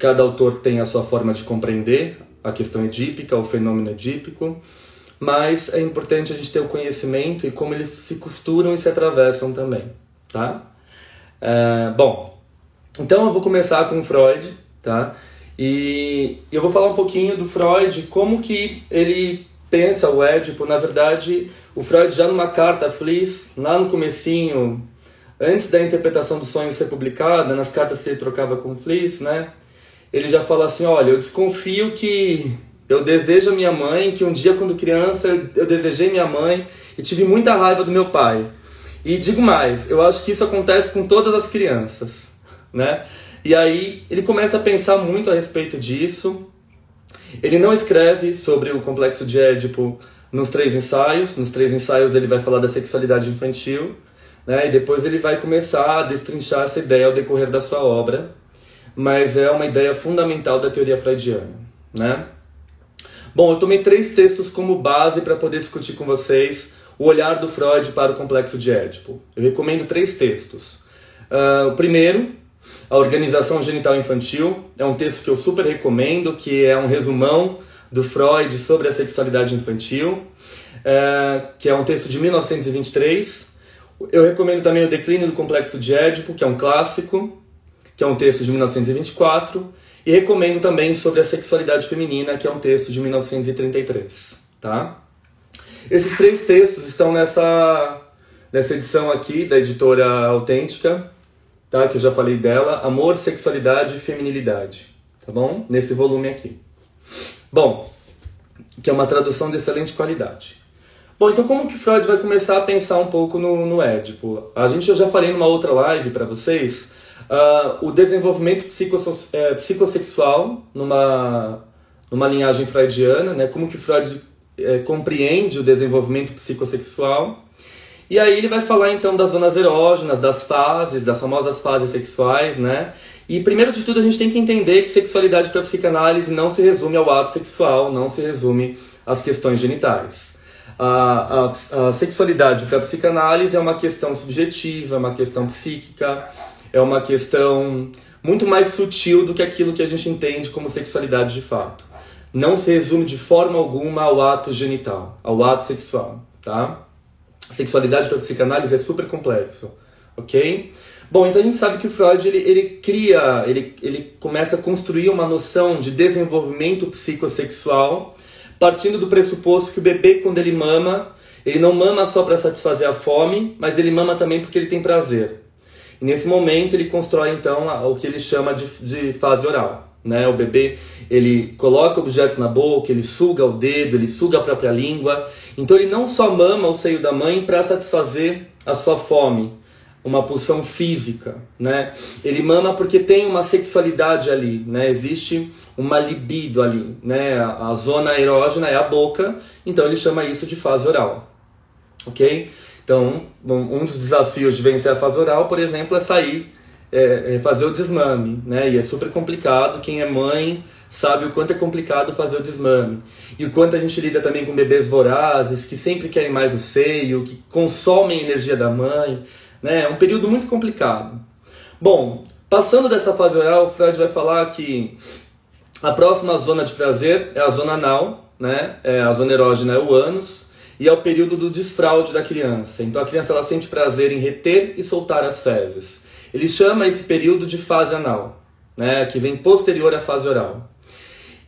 Cada autor tem a sua forma de compreender a questão edípica, o fenômeno edípico, mas é importante a gente ter o conhecimento e como eles se costuram e se atravessam também, tá? É, bom, então eu vou começar com Freud, tá? E eu vou falar um pouquinho do Freud, como que ele pensa o Édipo. Na verdade, o Freud já numa carta a Fliss, lá no comecinho, antes da interpretação dos sonhos ser publicada, nas cartas que ele trocava com Fliss, né? Ele já fala assim: olha, eu desconfio que eu desejo a minha mãe, que um dia, quando criança, eu desejei minha mãe e tive muita raiva do meu pai. E digo mais, eu acho que isso acontece com todas as crianças, né? E aí ele começa a pensar muito a respeito disso. Ele não escreve sobre o complexo de Édipo nos três ensaios. Nos três ensaios ele vai falar da sexualidade infantil, né? E depois ele vai começar a destrinchar essa ideia ao decorrer da sua obra mas é uma ideia fundamental da teoria freudiana, né? Bom, eu tomei três textos como base para poder discutir com vocês o olhar do Freud para o complexo de Édipo. Eu recomendo três textos. Uh, o primeiro, A Organização Genital Infantil, é um texto que eu super recomendo, que é um resumão do Freud sobre a sexualidade infantil, uh, que é um texto de 1923. Eu recomendo também O Declínio do Complexo de Édipo, que é um clássico, que é um texto de 1924, e recomendo também sobre a sexualidade feminina, que é um texto de 1933, tá? Esses três textos estão nessa nessa edição aqui da editora Autêntica, tá? Que eu já falei dela, Amor, Sexualidade e Feminilidade, tá bom? Nesse volume aqui. Bom, que é uma tradução de excelente qualidade. Bom, então como que Freud vai começar a pensar um pouco no, no Édipo? A gente eu já falei numa outra live para vocês Uh, o desenvolvimento é, psicossexual numa, numa linhagem freudiana, né? como que Freud é, compreende o desenvolvimento psicossexual. E aí ele vai falar então das zonas erógenas, das fases, das famosas fases sexuais, né? E primeiro de tudo a gente tem que entender que sexualidade para psicanálise não se resume ao ato sexual, não se resume às questões genitais. A, a, a sexualidade para psicanálise é uma questão subjetiva, uma questão psíquica, é uma questão muito mais sutil do que aquilo que a gente entende como sexualidade de fato. Não se resume de forma alguma ao ato genital, ao ato sexual, tá? A sexualidade para a psicanálise é super complexo, ok? Bom, então a gente sabe que o Freud ele, ele cria, ele, ele começa a construir uma noção de desenvolvimento psicossexual partindo do pressuposto que o bebê, quando ele mama, ele não mama só para satisfazer a fome, mas ele mama também porque ele tem prazer. E nesse momento ele constrói então o que ele chama de, de fase oral. Né? O bebê ele coloca objetos na boca, ele suga o dedo, ele suga a própria língua. Então ele não só mama o seio da mãe para satisfazer a sua fome, uma pulsão física, né? Ele mama porque tem uma sexualidade ali, né? Existe uma libido ali, né? A, zona erógena é a boca, então ele chama isso de fase oral, ok? Então, um dos desafios de vencer a fase oral, por exemplo, é sair, é, é fazer o desmame, né? E é super complicado. Quem é mãe sabe o quanto é complicado fazer o desmame. E o quanto a gente lida também com bebês vorazes, que sempre querem mais o seio, que consomem energia da mãe, né? É um período muito complicado. Bom, passando dessa fase oral, Freud vai falar que a próxima zona de prazer é a zona anal, né? É a zona erógena é o ânus e é o período do desfraude da criança. Então a criança ela sente prazer em reter e soltar as fezes. Ele chama esse período de fase anal, né, que vem posterior à fase oral.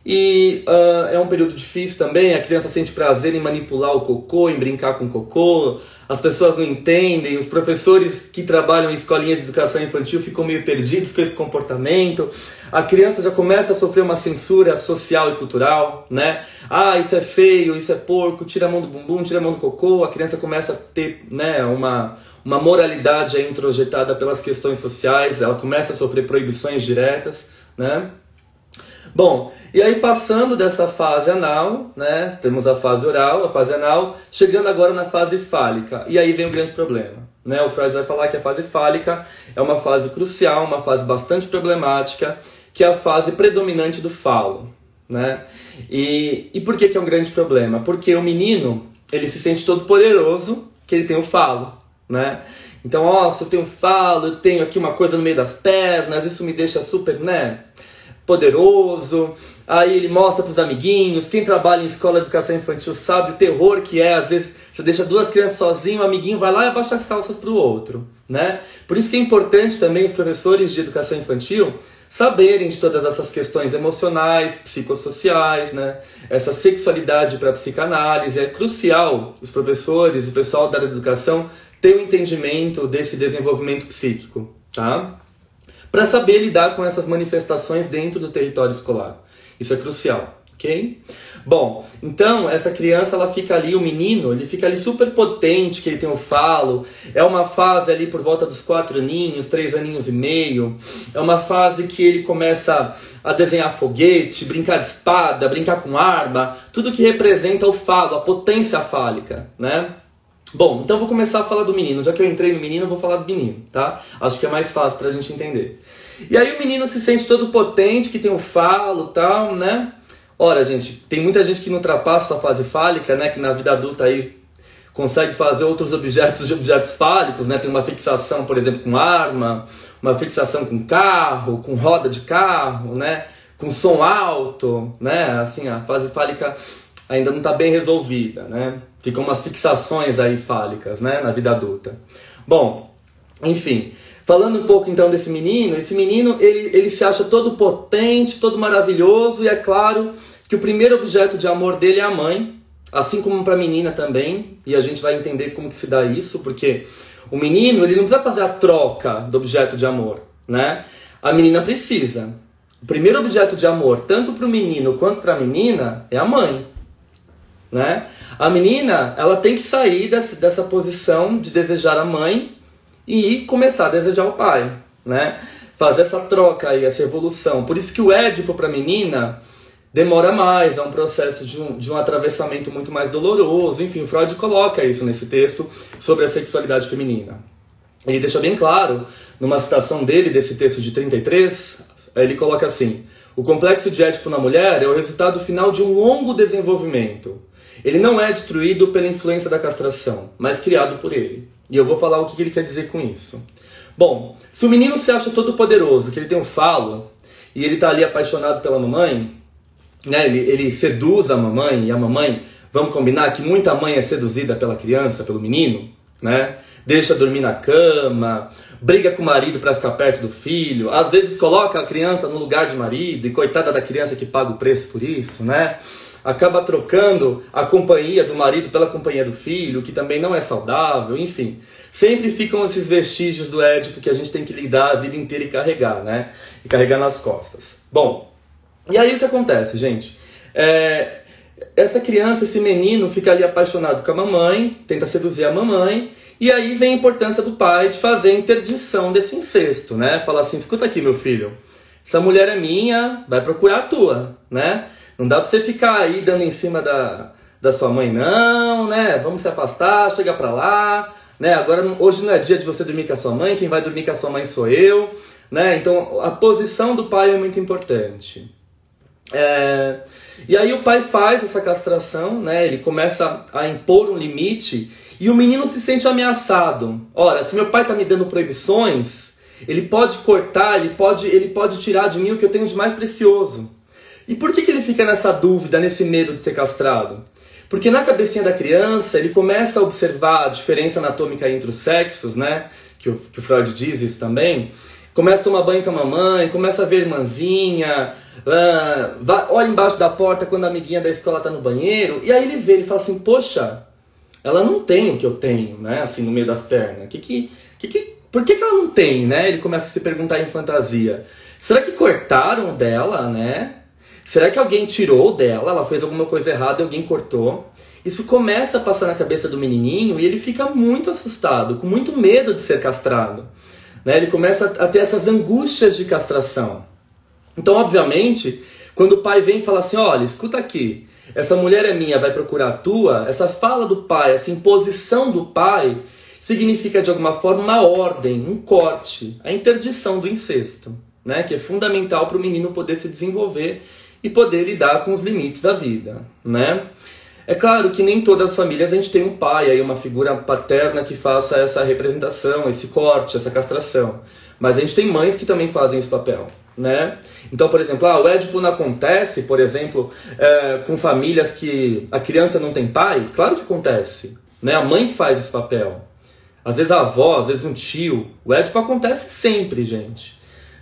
E uh, é um período difícil também, a criança sente prazer em manipular o cocô, em brincar com o cocô, as pessoas não entendem, os professores que trabalham em escolinhas de educação infantil ficam meio perdidos com esse comportamento, a criança já começa a sofrer uma censura social e cultural, né? Ah, isso é feio, isso é porco, tira a mão do bumbum, tira a mão do cocô, a criança começa a ter né, uma, uma moralidade introjetada pelas questões sociais, ela começa a sofrer proibições diretas, né? Bom, e aí passando dessa fase anal, né, temos a fase oral, a fase anal, chegando agora na fase fálica. E aí vem o grande problema. Né? O Freud vai falar que a fase fálica é uma fase crucial, uma fase bastante problemática, que é a fase predominante do falo. Né? E, e por que, que é um grande problema? Porque o menino ele se sente todo poderoso que ele tem o falo. Né? Então, ó, se eu tenho falo, eu tenho aqui uma coisa no meio das pernas, isso me deixa super, né? Poderoso. Aí ele mostra para os amiguinhos. Quem trabalha em escola de educação infantil sabe o terror que é. Às vezes você deixa duas crianças sozinhas, o amiguinho vai lá e abaixa as calças para o outro. Né? Por isso que é importante também os professores de educação infantil saberem de todas essas questões emocionais, psicossociais, né? essa sexualidade para psicanálise. É crucial os professores, o pessoal da educação ter o um entendimento desse desenvolvimento psíquico. Tá? Para saber lidar com essas manifestações dentro do território escolar. Isso é crucial, ok? Bom, então essa criança ela fica ali, o menino, ele fica ali super potente, que ele tem o falo. É uma fase ali por volta dos quatro aninhos, três aninhos e meio. É uma fase que ele começa a desenhar foguete, brincar de espada, brincar com arma, tudo que representa o falo, a potência fálica, né? Bom, então vou começar a falar do menino. Já que eu entrei no menino, eu vou falar do menino, tá? Acho que é mais fácil pra gente entender. E aí o menino se sente todo potente, que tem o falo tal, né? Ora, gente, tem muita gente que não ultrapassa a fase fálica, né? Que na vida adulta aí consegue fazer outros objetos de objetos fálicos, né? Tem uma fixação, por exemplo, com arma, uma fixação com carro, com roda de carro, né? Com som alto, né? Assim, a fase fálica ainda não está bem resolvida, né? Ficam umas fixações aí fálicas, né, na vida adulta. Bom, enfim, falando um pouco então desse menino, esse menino ele, ele se acha todo potente, todo maravilhoso e é claro que o primeiro objeto de amor dele é a mãe, assim como para a menina também, e a gente vai entender como que se dá isso, porque o menino ele não precisa fazer a troca do objeto de amor, né? A menina precisa. O primeiro objeto de amor, tanto para o menino quanto para a menina, é a mãe né? A menina, ela tem que sair dessa, dessa posição de desejar a mãe e começar a desejar o pai, né? Fazer essa troca aí, essa evolução. Por isso que o Édipo para a menina demora mais, é um processo de um, de um atravessamento muito mais doloroso. Enfim, Freud coloca isso nesse texto sobre a sexualidade feminina. Ele deixa bem claro, numa citação dele, desse texto de 33, ele coloca assim: O complexo de Édipo na mulher é o resultado final de um longo desenvolvimento ele não é destruído pela influência da castração, mas criado por ele. E eu vou falar o que ele quer dizer com isso. Bom, se o menino se acha todo poderoso, que ele tem um falo, e ele está ali apaixonado pela mamãe, né, ele, ele seduz a mamãe, e a mamãe, vamos combinar que muita mãe é seduzida pela criança, pelo menino, né? Deixa dormir na cama, briga com o marido para ficar perto do filho, às vezes coloca a criança no lugar de marido, e coitada da criança que paga o preço por isso, né? Acaba trocando a companhia do marido pela companhia do filho, que também não é saudável, enfim. Sempre ficam esses vestígios do Édipo que a gente tem que lidar a vida inteira e carregar, né? E carregar nas costas. Bom, e aí o que acontece, gente? É, essa criança, esse menino, fica ali apaixonado com a mamãe, tenta seduzir a mamãe, e aí vem a importância do pai de fazer a interdição desse incesto, né? Falar assim, escuta aqui, meu filho, essa mulher é minha, vai procurar a tua, né? Não dá pra você ficar aí dando em cima da, da sua mãe, não, né? Vamos se afastar, chega pra lá, né? Agora, hoje não é dia de você dormir com a sua mãe, quem vai dormir com a sua mãe sou eu, né? Então, a posição do pai é muito importante. É... E aí o pai faz essa castração, né? Ele começa a impor um limite e o menino se sente ameaçado. Ora, se meu pai está me dando proibições, ele pode cortar, ele pode, ele pode tirar de mim o que eu tenho de mais precioso. E por que, que ele fica nessa dúvida, nesse medo de ser castrado? Porque na cabecinha da criança ele começa a observar a diferença anatômica entre os sexos, né? Que o, que o Freud diz isso também. começa a tomar banho com a mamãe, começa a ver a irmãzinha, uh, vai, olha embaixo da porta quando a amiguinha da escola tá no banheiro, e aí ele vê, ele fala assim, poxa, ela não tem o que eu tenho, né? Assim, no meio das pernas. Que que, que, que, por que, que ela não tem, né? Ele começa a se perguntar em fantasia. Será que cortaram dela, né? Será que alguém tirou dela? Ela fez alguma coisa errada e alguém cortou? Isso começa a passar na cabeça do menininho e ele fica muito assustado, com muito medo de ser castrado. Né? Ele começa a ter essas angústias de castração. Então, obviamente, quando o pai vem e fala assim: olha, escuta aqui, essa mulher é minha, vai procurar a tua, essa fala do pai, essa imposição do pai, significa de alguma forma uma ordem, um corte, a interdição do incesto, né? que é fundamental para o menino poder se desenvolver e poder lidar com os limites da vida. Né? É claro que nem todas as famílias a gente tem um pai, aí uma figura paterna que faça essa representação, esse corte, essa castração. Mas a gente tem mães que também fazem esse papel, né? Então, por exemplo, ah, o Édipo não acontece, por exemplo, é, com famílias que a criança não tem pai? Claro que acontece, né? A mãe faz esse papel. Às vezes a avó, às vezes um tio. O Édipo acontece sempre, gente.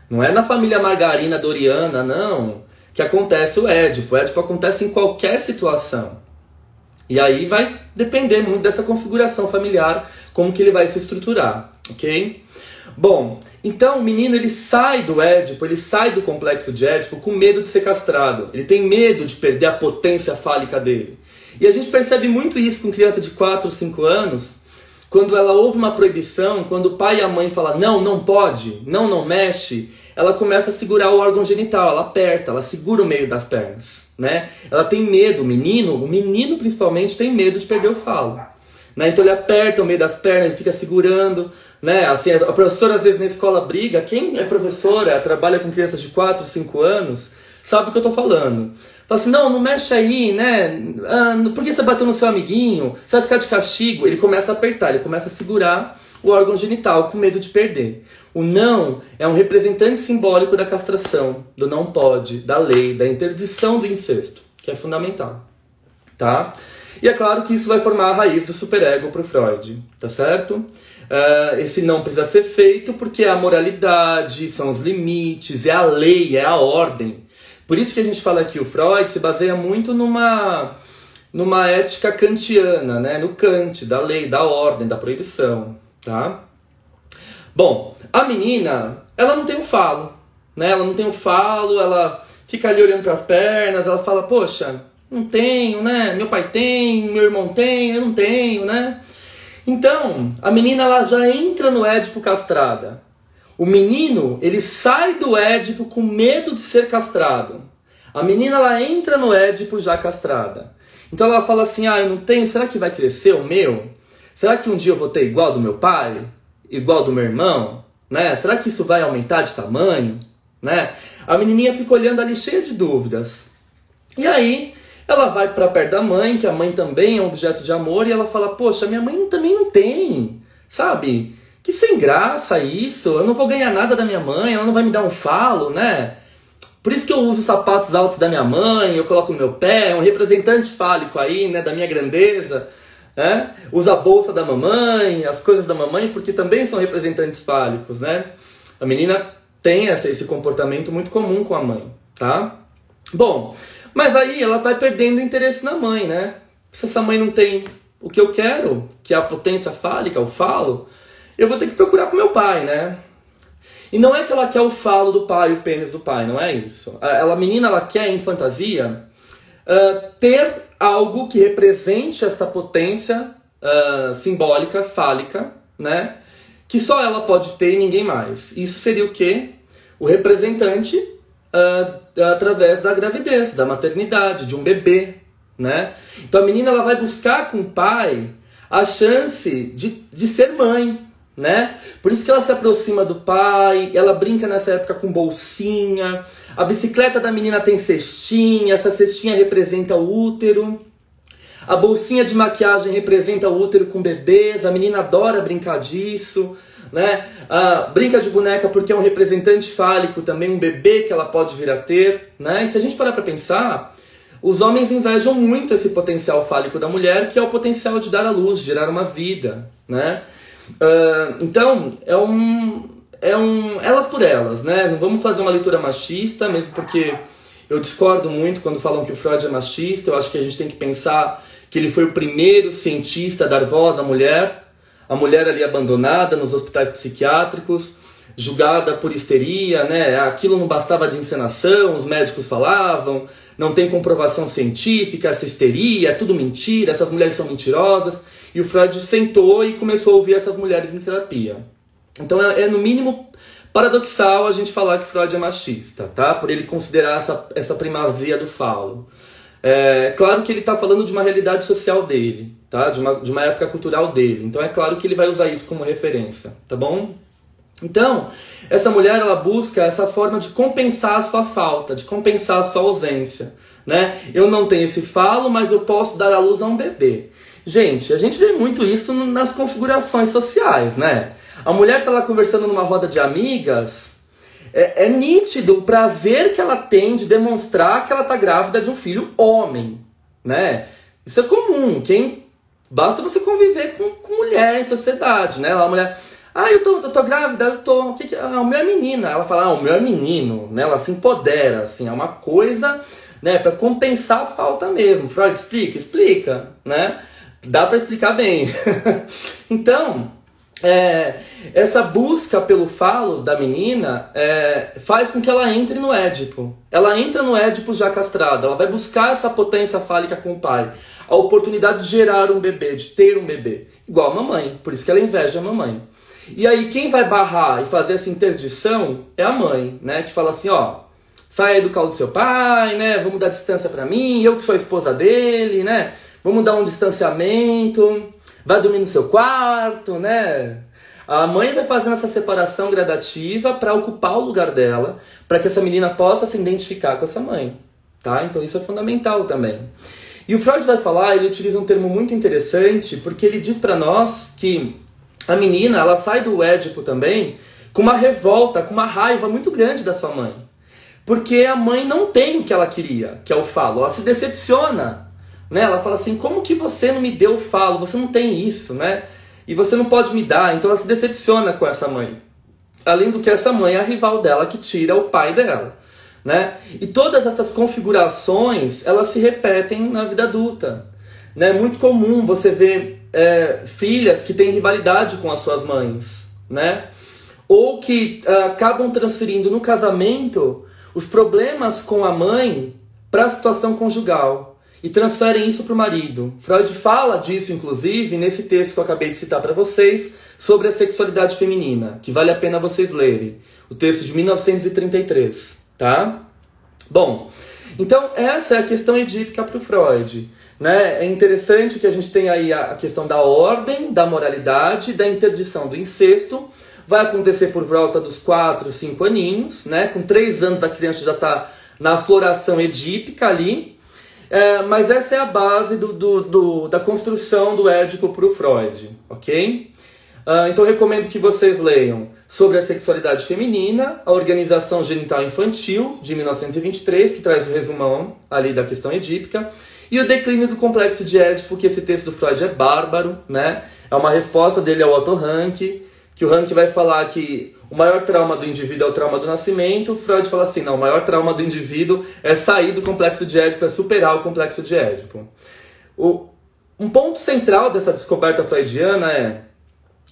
Não é na família Margarina Doriana, não, que acontece o Édipo. O Édipo acontece em qualquer situação. E aí vai depender muito dessa configuração familiar, como que ele vai se estruturar, ok? Bom, então o menino ele sai do Édipo, ele sai do complexo de Édipo com medo de ser castrado. Ele tem medo de perder a potência fálica dele. E a gente percebe muito isso com criança de 4 ou 5 anos, quando ela ouve uma proibição, quando o pai e a mãe falam não, não pode, não, não mexe, ela começa a segurar o órgão genital, ela aperta, ela segura o meio das pernas né? Ela tem medo, o menino, o menino principalmente tem medo de perder o falo. Né? Então ele aperta o meio das pernas, ele fica segurando, né? Assim, a professora às vezes na escola briga, quem é professora, trabalha com crianças de 4, 5 anos, sabe o que eu tô falando. Fala assim, não, não mexe aí, né? Ah, por que você bateu no seu amiguinho? Você vai ficar de castigo? Ele começa a apertar, ele começa a segurar o órgão genital com medo de perder. O não é um representante simbólico da castração, do não pode, da lei, da interdição do incesto, que é fundamental, tá? E é claro que isso vai formar a raiz do superego para Freud, tá certo? Uh, esse não precisa ser feito porque é a moralidade, são os limites, é a lei, é a ordem. Por isso que a gente fala que o Freud se baseia muito numa, numa ética kantiana, né? no Kant, da lei, da ordem, da proibição, tá? Bom, a menina, ela não tem o um falo, né? Ela não tem o um falo, ela fica ali olhando para as pernas, ela fala: "Poxa, não tenho, né? Meu pai tem, meu irmão tem, eu não tenho, né?" Então, a menina ela já entra no Édipo castrada. O menino, ele sai do Édipo com medo de ser castrado. A menina ela entra no Édipo já castrada. Então ela fala assim: "Ah, eu não tenho, será que vai crescer o meu? Será que um dia eu vou ter igual do meu pai?" Igual do meu irmão? Né? Será que isso vai aumentar de tamanho? Né? A menininha fica olhando ali cheia de dúvidas. E aí ela vai para perto da mãe, que a mãe também é um objeto de amor, e ela fala: Poxa, minha mãe também não tem, sabe? Que sem graça isso, eu não vou ganhar nada da minha mãe, ela não vai me dar um falo, né? Por isso que eu uso os sapatos altos da minha mãe, eu coloco no meu pé, é um representante fálico aí, né, da minha grandeza né? Usa a bolsa da mamãe, as coisas da mamãe, porque também são representantes fálicos, né? A menina tem essa, esse comportamento muito comum com a mãe, tá? Bom, mas aí ela vai perdendo interesse na mãe, né? Se essa mãe não tem o que eu quero, que é a potência fálica, o falo, eu vou ter que procurar com meu pai, né? E não é que ela quer o falo do pai, o pênis do pai, não é isso. Ela, a menina, ela quer em fantasia uh, ter algo que represente esta potência uh, simbólica, fálica, né? Que só ela pode ter e ninguém mais. Isso seria o quê? O representante uh, através da gravidez, da maternidade, de um bebê, né? Então a menina ela vai buscar com o pai a chance de, de ser mãe, né? Por isso que ela se aproxima do pai, ela brinca nessa época com bolsinha. A bicicleta da menina tem cestinha, essa cestinha representa o útero. A bolsinha de maquiagem representa o útero com bebês, a menina adora brincar disso, né? Ah, brinca de boneca porque é um representante fálico também, um bebê que ela pode vir a ter, né? E se a gente parar para pensar, os homens invejam muito esse potencial fálico da mulher, que é o potencial de dar à luz, gerar uma vida, né? Então, é um, é um elas por elas, né? Não vamos fazer uma leitura machista, mesmo porque eu discordo muito quando falam que o Freud é machista. Eu acho que a gente tem que pensar que ele foi o primeiro cientista a dar voz à mulher, a mulher ali abandonada nos hospitais psiquiátricos, julgada por histeria, né? Aquilo não bastava de encenação, os médicos falavam, não tem comprovação científica, essa histeria, é tudo mentira, essas mulheres são mentirosas. E o Freud sentou e começou a ouvir essas mulheres em terapia. Então é, é no mínimo paradoxal a gente falar que Freud é machista, tá? Por ele considerar essa, essa primazia do falo. É claro que ele está falando de uma realidade social dele, tá? De uma, de uma época cultural dele. Então é claro que ele vai usar isso como referência, tá bom? Então, essa mulher ela busca essa forma de compensar a sua falta, de compensar a sua ausência, né? Eu não tenho esse falo, mas eu posso dar à luz a um bebê. Gente, a gente vê muito isso nas configurações sociais, né? A mulher tá lá conversando numa roda de amigas, é, é, nítido o prazer que ela tem de demonstrar que ela tá grávida de um filho homem, né? Isso é comum. Quem basta você conviver com, com mulher em sociedade, né? A mulher, ah, eu tô, eu tô grávida, eu tô. O que, que ah, o meu é menina. Ela fala, ah, o meu é menino, né? Ela se empodera, assim, é uma coisa, né? Para compensar a falta mesmo. Freud explica, explica, né? Dá para explicar bem. então, é, essa busca pelo falo da menina é, faz com que ela entre no Édipo. Ela entra no Édipo já castrada, ela vai buscar essa potência fálica com o pai. A oportunidade de gerar um bebê, de ter um bebê. Igual a mamãe, por isso que ela inveja a mamãe. E aí quem vai barrar e fazer essa interdição é a mãe, né? Que fala assim, ó, sai do colo do seu pai, né? Vamos dar distância para mim, eu que sou a esposa dele, né? Vamos dar um distanciamento vai dormir no seu quarto, né? A mãe vai fazendo essa separação gradativa para ocupar o lugar dela, para que essa menina possa se identificar com essa mãe, tá? Então isso é fundamental também. E o Freud vai falar, ele utiliza um termo muito interessante, porque ele diz para nós que a menina, ela sai do Édipo também com uma revolta, com uma raiva muito grande da sua mãe. Porque a mãe não tem o que ela queria, que é o falo. Ela se decepciona né? Ela fala assim: como que você não me deu falo? Você não tem isso, né? E você não pode me dar. Então ela se decepciona com essa mãe. Além do que essa mãe é a rival dela que tira o pai dela. Né? E todas essas configurações elas se repetem na vida adulta. Né? É muito comum você ver é, filhas que têm rivalidade com as suas mães, né? ou que uh, acabam transferindo no casamento os problemas com a mãe para a situação conjugal e transferem isso para o marido. Freud fala disso, inclusive, nesse texto que eu acabei de citar para vocês, sobre a sexualidade feminina, que vale a pena vocês lerem. O texto de 1933, tá? Bom, então essa é a questão edípica para o Freud. Né? É interessante que a gente tenha aí a questão da ordem, da moralidade, da interdição do incesto. Vai acontecer por volta dos 4, 5 aninhos, né? Com 3 anos a criança já está na floração edípica ali. É, mas essa é a base do, do, do da construção do Édipo para o Freud, ok? Uh, então recomendo que vocês leiam sobre a sexualidade feminina, a organização genital infantil, de 1923, que traz o resumão ali da questão edípica, e o declínio do complexo de Édipo, que esse texto do Freud é bárbaro, né? É uma resposta dele ao Otto Rank, que o Rank vai falar que o maior trauma do indivíduo é o trauma do nascimento. Freud fala assim: não, o maior trauma do indivíduo é sair do complexo de Édipo, é superar o complexo de Édipo. O, um ponto central dessa descoberta freudiana é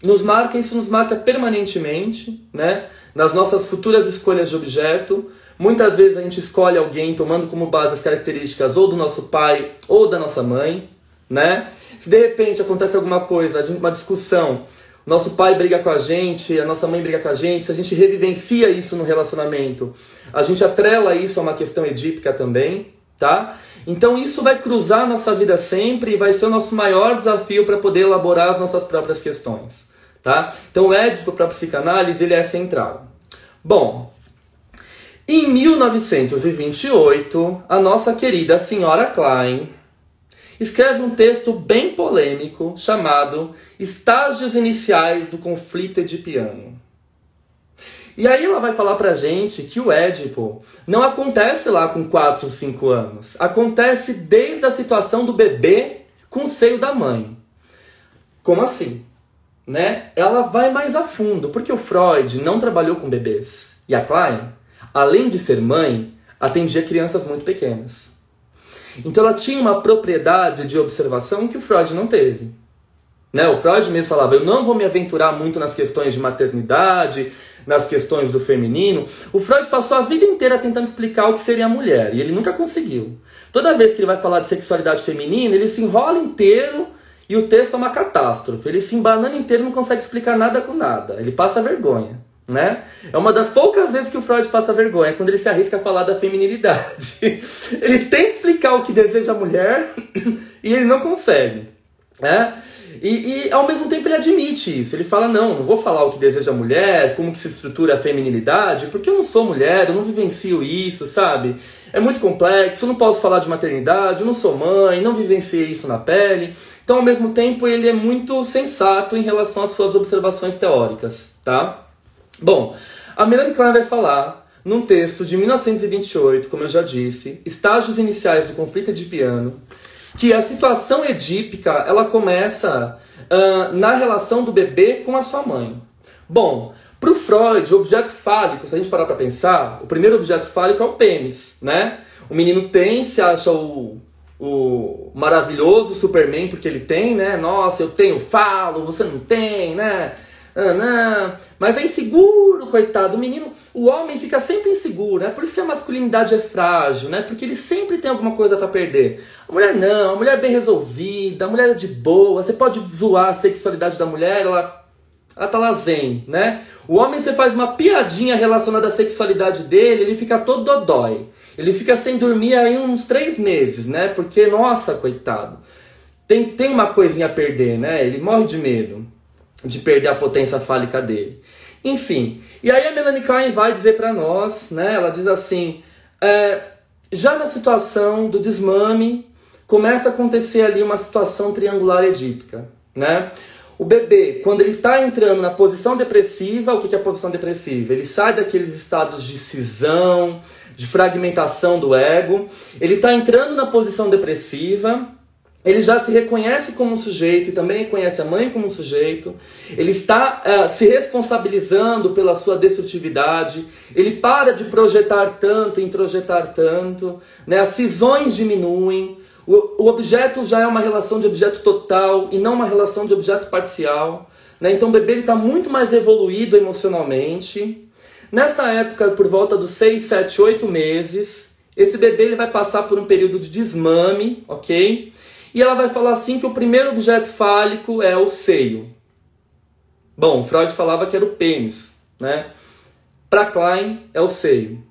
nos marca, isso nos marca permanentemente, né? Nas nossas futuras escolhas de objeto. Muitas vezes a gente escolhe alguém tomando como base as características ou do nosso pai ou da nossa mãe, né? Se de repente acontece alguma coisa, uma discussão, nosso pai briga com a gente, a nossa mãe briga com a gente, se a gente revivencia isso no relacionamento, a gente atrela isso a uma questão edípica também, tá? Então isso vai cruzar a nossa vida sempre e vai ser o nosso maior desafio para poder elaborar as nossas próprias questões, tá? Então o Édipo para a psicanálise ele é central. Bom, em 1928, a nossa querida senhora Klein escreve um texto bem polêmico chamado Estágios Iniciais do Conflito Edipiano. E aí ela vai falar pra gente que o Édipo não acontece lá com 4 ou 5 anos. Acontece desde a situação do bebê com o seio da mãe. Como assim? né, ela vai mais a fundo, porque o Freud não trabalhou com bebês. E a Klein, além de ser mãe, atendia crianças muito pequenas. Então ela tinha uma propriedade de observação que o Freud não teve. Né? O Freud mesmo falava: eu não vou me aventurar muito nas questões de maternidade, nas questões do feminino. O Freud passou a vida inteira tentando explicar o que seria a mulher e ele nunca conseguiu. Toda vez que ele vai falar de sexualidade feminina, ele se enrola inteiro e o texto é uma catástrofe. Ele se embanando inteiro não consegue explicar nada com nada. Ele passa vergonha. Né? É uma das poucas vezes que o Freud passa vergonha, quando ele se arrisca a falar da feminilidade. ele tem que explicar o que deseja a mulher e ele não consegue. Né? E, e, ao mesmo tempo ele admite isso. Ele fala: não, não vou falar o que deseja a mulher, como que se estrutura a feminilidade, porque eu não sou mulher, eu não vivencio isso, sabe? É muito complexo, eu não posso falar de maternidade, eu não sou mãe, não vivenciei isso na pele. Então, ao mesmo tempo, ele é muito sensato em relação às suas observações teóricas, tá? Bom, a Melanie Klein vai falar num texto de 1928, como eu já disse, Estágios Iniciais do Conflito de Piano, que a situação edípica ela começa uh, na relação do bebê com a sua mãe. Bom, para o Freud, o objeto fálico, se a gente parar para pensar, o primeiro objeto fálico é o pênis, né? O menino tem, se acha o, o maravilhoso Superman porque ele tem, né? Nossa, eu tenho falo, você não tem, né? Mas é inseguro, coitado. O menino, o homem fica sempre inseguro. É por isso que a masculinidade é frágil, né? Porque ele sempre tem alguma coisa para perder. A mulher não, a mulher é bem resolvida, a mulher é de boa. Você pode zoar a sexualidade da mulher, ela ela tá lá zen, né? O homem, você faz uma piadinha relacionada à sexualidade dele, ele fica todo dodói. Ele fica sem dormir aí uns três meses, né? Porque, nossa, coitado. Tem, tem uma coisinha a perder, né? Ele morre de medo de perder a potência fálica dele. Enfim, e aí a Melanie Klein vai dizer para nós, né? Ela diz assim, é, já na situação do desmame, começa a acontecer ali uma situação triangular edípica, né? O bebê, quando ele está entrando na posição depressiva, o que é a posição depressiva? Ele sai daqueles estados de cisão, de fragmentação do ego, ele está entrando na posição depressiva, ele já se reconhece como um sujeito e também reconhece a mãe como um sujeito, ele está uh, se responsabilizando pela sua destrutividade, ele para de projetar tanto, introjetar tanto, né? as cisões diminuem, o, o objeto já é uma relação de objeto total e não uma relação de objeto parcial. Né? Então o bebê está muito mais evoluído emocionalmente. Nessa época, por volta dos 6, 7, 8 meses, esse bebê ele vai passar por um período de desmame, ok? E ela vai falar assim que o primeiro objeto fálico é o seio. Bom, Freud falava que era o pênis, né? Para Klein é o seio,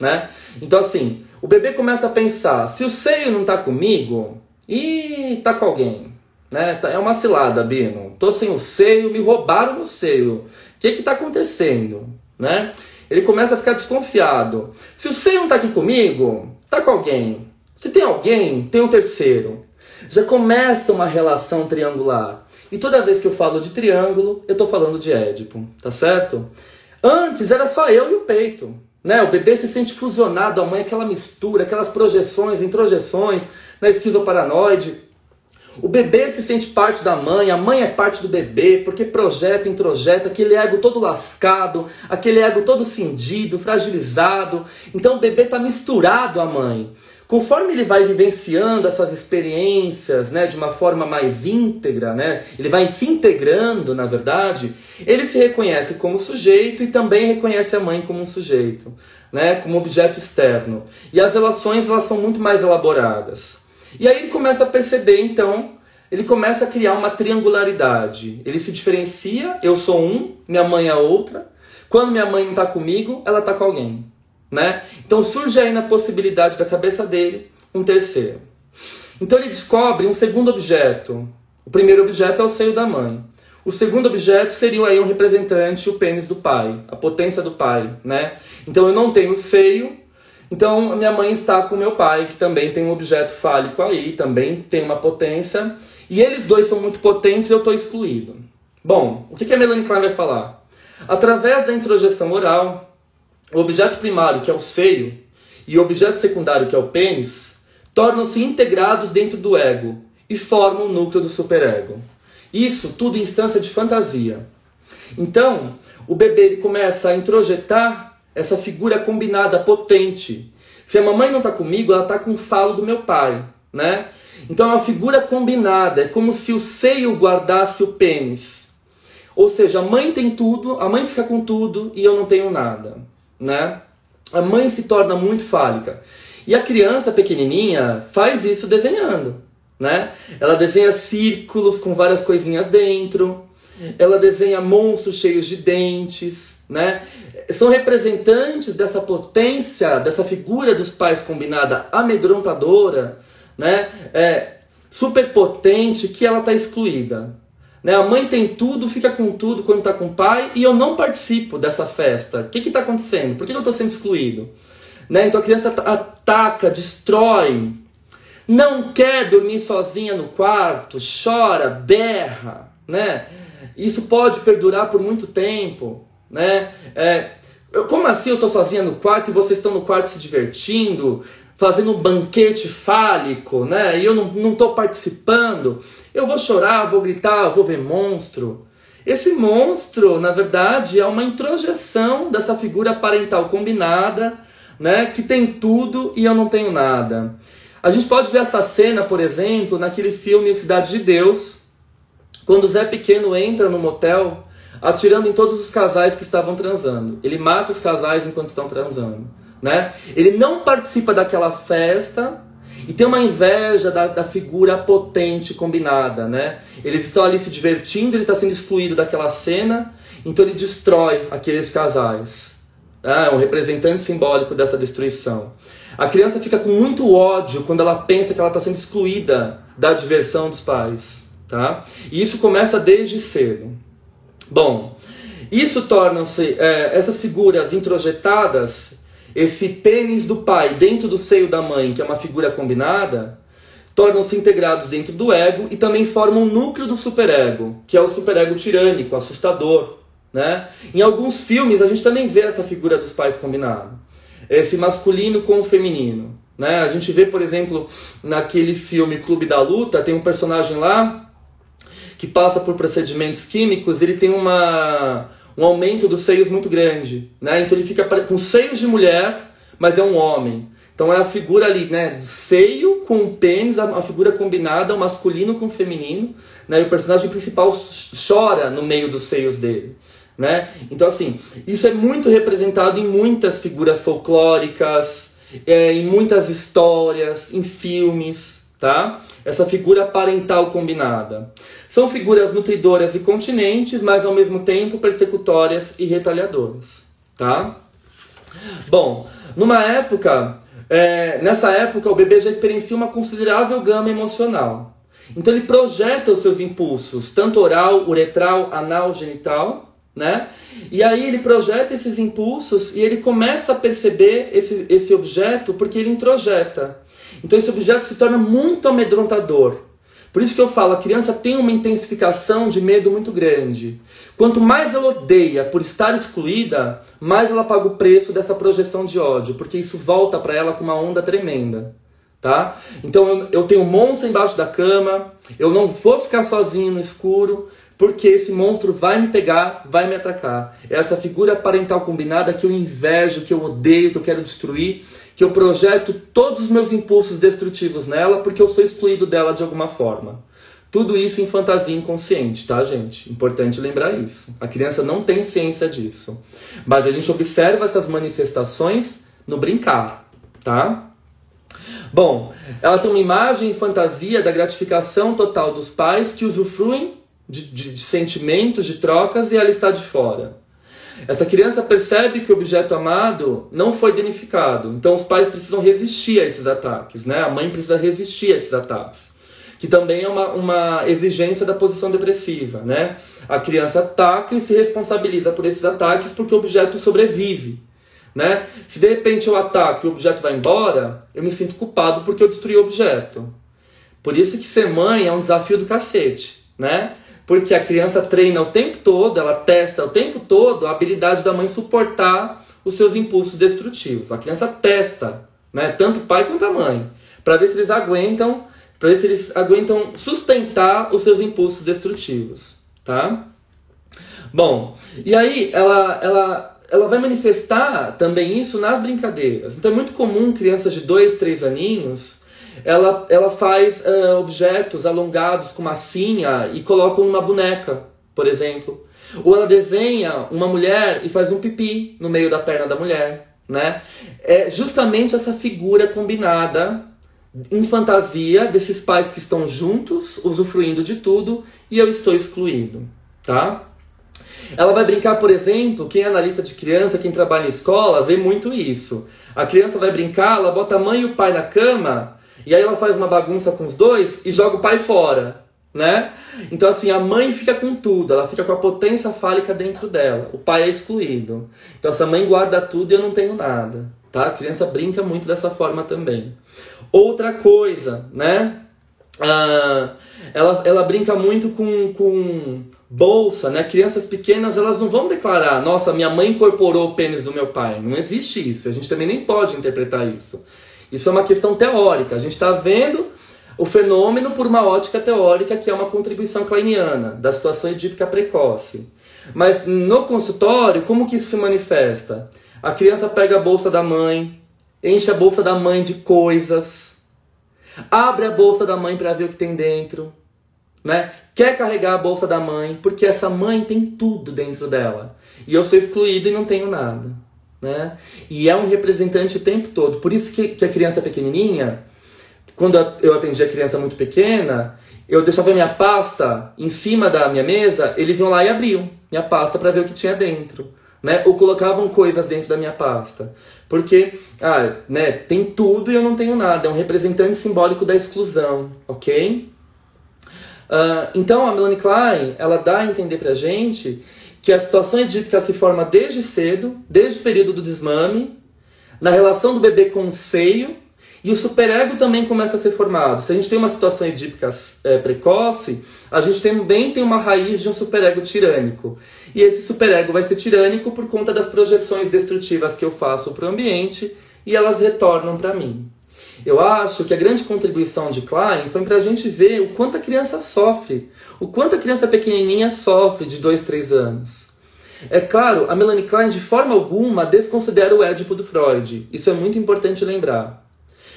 né? Então assim, o bebê começa a pensar, se o seio não está comigo, e tá com alguém, né? Tá, é uma cilada, Bino. Tô sem o seio, me roubaram o seio. O que que tá acontecendo, né? Ele começa a ficar desconfiado. Se o seio não tá aqui comigo, tá com alguém. Se tem alguém, tem um terceiro já começa uma relação triangular. E toda vez que eu falo de triângulo, eu estou falando de Édipo, tá certo? Antes era só eu e o peito. Né? O bebê se sente fusionado, a mãe aquela mistura, aquelas projeções, introjeções na esquizoparanoide. O bebê se sente parte da mãe, a mãe é parte do bebê, porque projeta, introjeta, aquele ego todo lascado, aquele ego todo cindido, fragilizado. Então o bebê está misturado à mãe. Conforme ele vai vivenciando essas experiências, né, de uma forma mais íntegra, né, ele vai se integrando, na verdade, ele se reconhece como sujeito e também reconhece a mãe como um sujeito, né, como objeto externo. E as relações elas são muito mais elaboradas. E aí ele começa a perceber, então, ele começa a criar uma triangularidade. Ele se diferencia, eu sou um, minha mãe é outra. Quando minha mãe não está comigo, ela está com alguém. Né? Então surge aí na possibilidade da cabeça dele um terceiro. Então ele descobre um segundo objeto. O primeiro objeto é o seio da mãe. O segundo objeto seria aí um representante, o pênis do pai, a potência do pai, né? Então eu não tenho seio, então minha mãe está com meu pai, que também tem um objeto fálico aí, também tem uma potência, e eles dois são muito potentes e eu estou excluído. Bom, o que a Melanie Klein vai falar? Através da introjeção oral, o objeto primário, que é o seio, e o objeto secundário, que é o pênis, tornam-se integrados dentro do ego e formam o núcleo do superego. Isso tudo em instância de fantasia. Então, o bebê ele começa a introjetar essa figura combinada potente. Se a mamãe não está comigo, ela está com o falo do meu pai, né? Então é uma figura combinada, é como se o seio guardasse o pênis. Ou seja, a mãe tem tudo, a mãe fica com tudo e eu não tenho nada, né? A mãe se torna muito fálica. E a criança pequenininha faz isso desenhando, né? Ela desenha círculos com várias coisinhas dentro, ela desenha monstros cheios de dentes, né? São representantes dessa potência, dessa figura dos pais combinada amedrontadora, né? É, superpotente que ela está excluída. Né? A mãe tem tudo, fica com tudo quando está com o pai e eu não participo dessa festa. O que está acontecendo? Por que eu estou sendo excluído? Né? Então a criança ataca, destrói, não quer dormir sozinha no quarto, chora, berra, né? Isso pode perdurar por muito tempo, né? É, como assim eu estou sozinha no quarto e vocês estão no quarto se divertindo? Fazendo um banquete fálico, né? E eu não estou participando, eu vou chorar, vou gritar, vou ver monstro. Esse monstro, na verdade, é uma introjeção dessa figura parental combinada, né? Que tem tudo e eu não tenho nada. A gente pode ver essa cena, por exemplo, naquele filme Cidade de Deus, quando o Zé Pequeno entra no motel atirando em todos os casais que estavam transando. Ele mata os casais enquanto estão transando né? Ele não participa daquela festa e tem uma inveja da, da figura potente combinada, né? Eles estão ali se divertindo, ele está sendo excluído daquela cena, então ele destrói aqueles casais. É um representante simbólico dessa destruição. A criança fica com muito ódio quando ela pensa que ela está sendo excluída da diversão dos pais, tá? E isso começa desde cedo. Bom, isso tornam-se é, essas figuras introjetadas esse pênis do pai dentro do seio da mãe, que é uma figura combinada, tornam-se integrados dentro do ego e também formam o núcleo do superego, que é o superego tirânico, assustador. Né? Em alguns filmes a gente também vê essa figura dos pais combinado, esse masculino com o feminino. Né? A gente vê, por exemplo, naquele filme Clube da Luta, tem um personagem lá que passa por procedimentos químicos, ele tem uma um aumento dos seios muito grande, né? Então ele fica com seios de mulher, mas é um homem. Então é a figura ali, né? Seio com pênis, a figura combinada, o masculino com o feminino, né? E o personagem principal chora no meio dos seios dele, né? Então assim, isso é muito representado em muitas figuras folclóricas, é, em muitas histórias, em filmes, tá? Essa figura parental combinada. São figuras nutridoras e continentes, mas ao mesmo tempo persecutórias e retaliadoras, tá? Bom, numa época, é, nessa época o bebê já experiencia uma considerável gama emocional. Então ele projeta os seus impulsos, tanto oral, uretral, anal, genital, né? E aí ele projeta esses impulsos e ele começa a perceber esse, esse objeto porque ele introjeta. Então esse objeto se torna muito amedrontador. Por isso que eu falo, a criança tem uma intensificação de medo muito grande. Quanto mais ela odeia por estar excluída, mais ela paga o preço dessa projeção de ódio, porque isso volta para ela com uma onda tremenda. Tá? Então eu, eu tenho um monstro embaixo da cama, eu não vou ficar sozinho no escuro, porque esse monstro vai me pegar, vai me atacar. É essa figura parental combinada que eu invejo, que eu odeio, que eu quero destruir, que eu projeto todos os meus impulsos destrutivos nela porque eu sou excluído dela de alguma forma. Tudo isso em fantasia inconsciente, tá, gente? Importante lembrar isso. A criança não tem ciência disso. Mas a gente observa essas manifestações no brincar, tá? Bom, ela tem uma imagem e fantasia da gratificação total dos pais que usufruem de, de, de sentimentos, de trocas e ela está de fora. Essa criança percebe que o objeto amado não foi danificado. Então os pais precisam resistir a esses ataques, né? A mãe precisa resistir a esses ataques. Que também é uma, uma exigência da posição depressiva, né? A criança ataca e se responsabiliza por esses ataques porque o objeto sobrevive. Né? Se de repente eu ataco e o objeto vai embora, eu me sinto culpado porque eu destruí o objeto. Por isso que ser mãe é um desafio do cacete, né? Porque a criança treina o tempo todo, ela testa o tempo todo a habilidade da mãe suportar os seus impulsos destrutivos. A criança testa, né, tanto o pai quanto a mãe, para ver se eles aguentam para ver se eles aguentam sustentar os seus impulsos destrutivos, tá? Bom, e aí ela, ela, ela vai manifestar também isso nas brincadeiras. Então é muito comum crianças de 2, 3 aninhos, ela, ela faz uh, objetos alongados com massinha e coloca uma boneca, por exemplo. Ou ela desenha uma mulher e faz um pipi no meio da perna da mulher, né? É justamente essa figura combinada em fantasia desses pais que estão juntos, usufruindo de tudo, e eu estou excluído, tá? Ela vai brincar, por exemplo, quem é analista de criança, quem trabalha em escola, vê muito isso. A criança vai brincar, ela bota a mãe e o pai na cama, e aí ela faz uma bagunça com os dois e joga o pai fora, né? Então assim, a mãe fica com tudo, ela fica com a potência fálica dentro dela. O pai é excluído. Então essa mãe guarda tudo e eu não tenho nada, tá? A criança brinca muito dessa forma também. Outra coisa, né? Ah, ela, ela brinca muito com, com bolsa, né? Crianças pequenas, elas não vão declarar, nossa, minha mãe incorporou o pênis do meu pai. Não existe isso. A gente também nem pode interpretar isso. Isso é uma questão teórica. A gente está vendo o fenômeno por uma ótica teórica, que é uma contribuição kleiniana, da situação edípica precoce. Mas no consultório, como que isso se manifesta? A criança pega a bolsa da mãe, enche a bolsa da mãe de coisas, abre a bolsa da mãe para ver o que tem dentro, né? Quer carregar a bolsa da mãe, porque essa mãe tem tudo dentro dela. E eu sou excluído e não tenho nada, né? E é um representante o tempo todo. Por isso que, que a criança pequenininha, quando eu atendi a criança muito pequena, eu deixava minha pasta em cima da minha mesa, eles iam lá e abriam minha pasta para ver o que tinha dentro, né? Ou colocavam coisas dentro da minha pasta. Porque, ah, né, tem tudo e eu não tenho nada. É um representante simbólico da exclusão, ok? Uh, então a Melanie Klein ela dá a entender pra gente que a situação edípica se forma desde cedo, desde o período do desmame, na relação do bebê com o seio, e o superego também começa a ser formado. Se a gente tem uma situação edípica é, precoce, a gente também tem uma raiz de um superego tirânico. E esse superego vai ser tirânico por conta das projeções destrutivas que eu faço para o ambiente e elas retornam para mim. Eu acho que a grande contribuição de Klein foi para a gente ver o quanto a criança sofre, o quanto a criança pequenininha sofre de 2, 3 anos. É claro, a Melanie Klein de forma alguma desconsidera o Édipo do Freud. Isso é muito importante lembrar.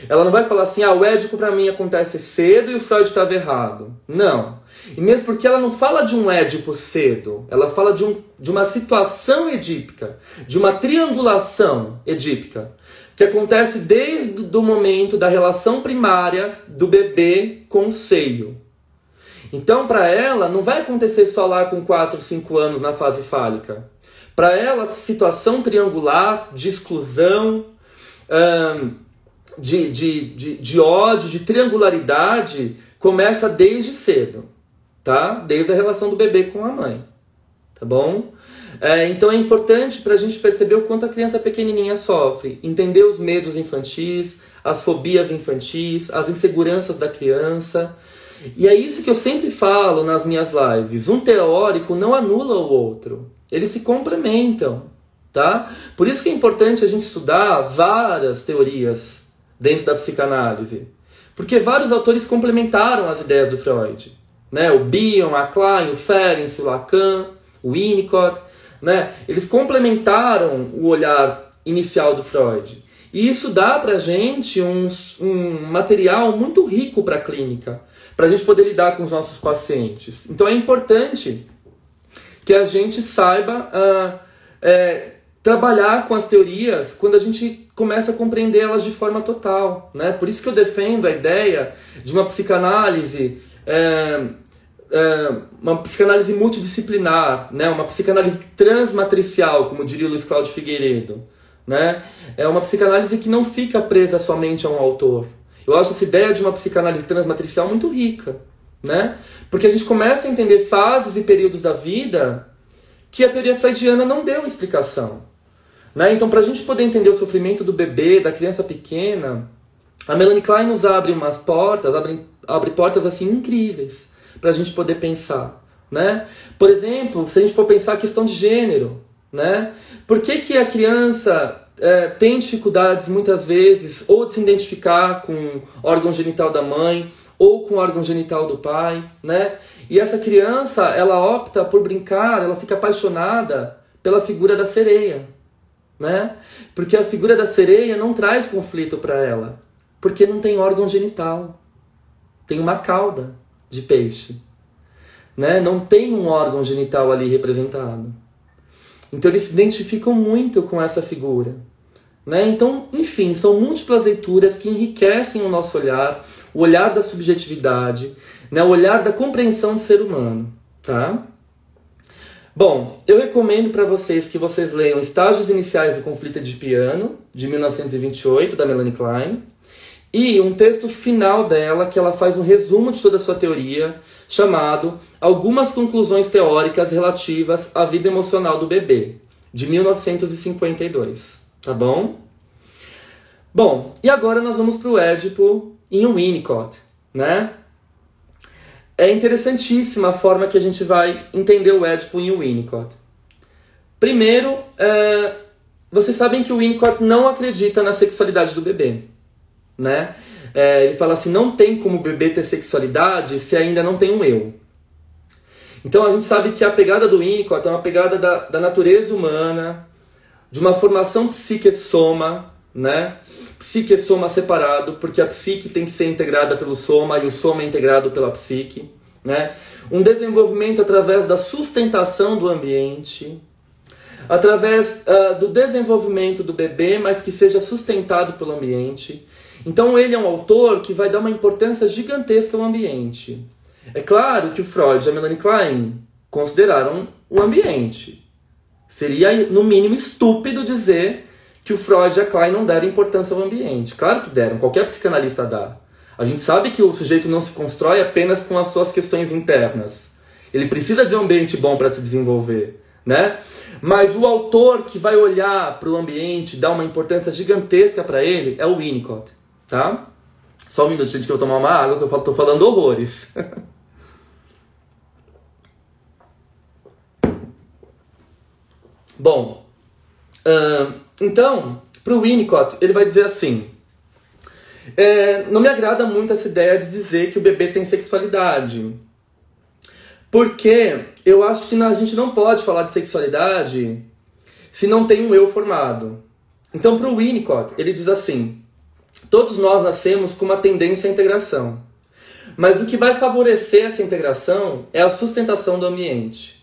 Ela não vai falar assim, ah, o Édipo para mim acontece cedo e o Freud estava errado. Não. E mesmo porque ela não fala de um Édipo cedo, ela fala de, um, de uma situação edípica, de uma triangulação edípica que acontece desde o momento da relação primária do bebê com o seio. Então, para ela, não vai acontecer só lá com 4, 5 anos na fase fálica. Para ela, situação triangular de exclusão, de, de, de, de ódio, de triangularidade, começa desde cedo, tá? Desde a relação do bebê com a mãe, tá bom? É, então é importante para a gente perceber o quanto a criança pequenininha sofre, entender os medos infantis, as fobias infantis, as inseguranças da criança. E é isso que eu sempre falo nas minhas lives. Um teórico não anula o outro, eles se complementam, tá? Por isso que é importante a gente estudar várias teorias dentro da psicanálise, porque vários autores complementaram as ideias do Freud, né? O Bion, a Klein, o Ferenc, o Lacan, o Winnicott né? Eles complementaram o olhar inicial do Freud. E isso dá para gente um, um material muito rico para a clínica, para a gente poder lidar com os nossos pacientes. Então é importante que a gente saiba uh, é, trabalhar com as teorias quando a gente começa a compreender elas de forma total. Né? Por isso que eu defendo a ideia de uma psicanálise é, é, uma psicanálise multidisciplinar, né? uma psicanálise transmatricial, como diria o Luiz Cláudio Figueiredo. Né? É uma psicanálise que não fica presa somente a um autor. Eu acho essa ideia de uma psicanálise transmatricial muito rica, né? Porque a gente começa a entender fases e períodos da vida que a teoria freudiana não deu explicação. Né? Então, para a gente poder entender o sofrimento do bebê, da criança pequena, a Melanie Klein nos abre umas portas, abre, abre portas assim incríveis para a gente poder pensar. Né? Por exemplo, se a gente for pensar a questão de gênero, né? por que, que a criança é, tem dificuldades muitas vezes ou de se identificar com o órgão genital da mãe ou com o órgão genital do pai, né? E essa criança, ela opta por brincar, ela fica apaixonada pela figura da sereia, né? Porque a figura da sereia não traz conflito para ela, porque não tem órgão genital. Tem uma cauda de peixe, né? Não tem um órgão genital ali representado. Então eles se identificam muito com essa figura. Né? Então, enfim, são múltiplas leituras que enriquecem o nosso olhar, o olhar da subjetividade, né? o olhar da compreensão do ser humano. Tá? Bom, eu recomendo para vocês que vocês leiam Estágios Iniciais do Conflito de Piano, de 1928, da Melanie Klein, e um texto final dela, que ela faz um resumo de toda a sua teoria, chamado Algumas Conclusões Teóricas Relativas à Vida Emocional do Bebê, de 1952. Tá bom? Bom, e agora nós vamos para o Édipo em Winnicott, né? É interessantíssima a forma que a gente vai entender o Édipo em Winnicott. Primeiro, é, vocês sabem que o Winnicott não acredita na sexualidade do bebê, né? É, ele fala assim, não tem como o bebê ter sexualidade se ainda não tem um eu. Então a gente sabe que a pegada do Winnicott é uma pegada da, da natureza humana, de uma formação psique-soma, né? Psique-soma separado, porque a psique tem que ser integrada pelo soma e o soma é integrado pela psique, né? Um desenvolvimento através da sustentação do ambiente, através uh, do desenvolvimento do bebê, mas que seja sustentado pelo ambiente. Então ele é um autor que vai dar uma importância gigantesca ao ambiente. É claro que o Freud e a Melanie Klein consideraram o ambiente, Seria, no mínimo, estúpido dizer que o Freud e a Klein não deram importância ao ambiente. Claro que deram, qualquer psicanalista dá. A gente sabe que o sujeito não se constrói apenas com as suas questões internas. Ele precisa de um ambiente bom para se desenvolver, né? Mas o autor que vai olhar para o ambiente, dar uma importância gigantesca para ele, é o Winnicott, tá? Só um minutinho que eu tomar uma água, que eu estou falando horrores. Bom, uh, então, para o Winnicott, ele vai dizer assim: é, não me agrada muito essa ideia de dizer que o bebê tem sexualidade. Porque eu acho que a gente não pode falar de sexualidade se não tem um eu formado. Então, para o Winnicott, ele diz assim: todos nós nascemos com uma tendência à integração. Mas o que vai favorecer essa integração é a sustentação do ambiente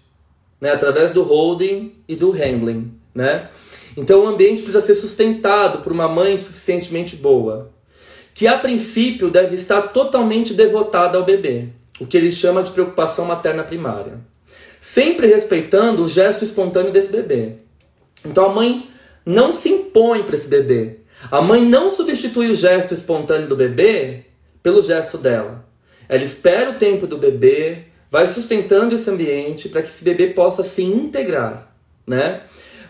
né, através do holding e do handling, né? Então o ambiente precisa ser sustentado por uma mãe suficientemente boa, que a princípio deve estar totalmente devotada ao bebê, o que ele chama de preocupação materna primária, sempre respeitando o gesto espontâneo desse bebê. Então a mãe não se impõe para esse bebê. A mãe não substitui o gesto espontâneo do bebê pelo gesto dela. Ela espera o tempo do bebê, vai sustentando esse ambiente para que esse bebê possa se integrar, né?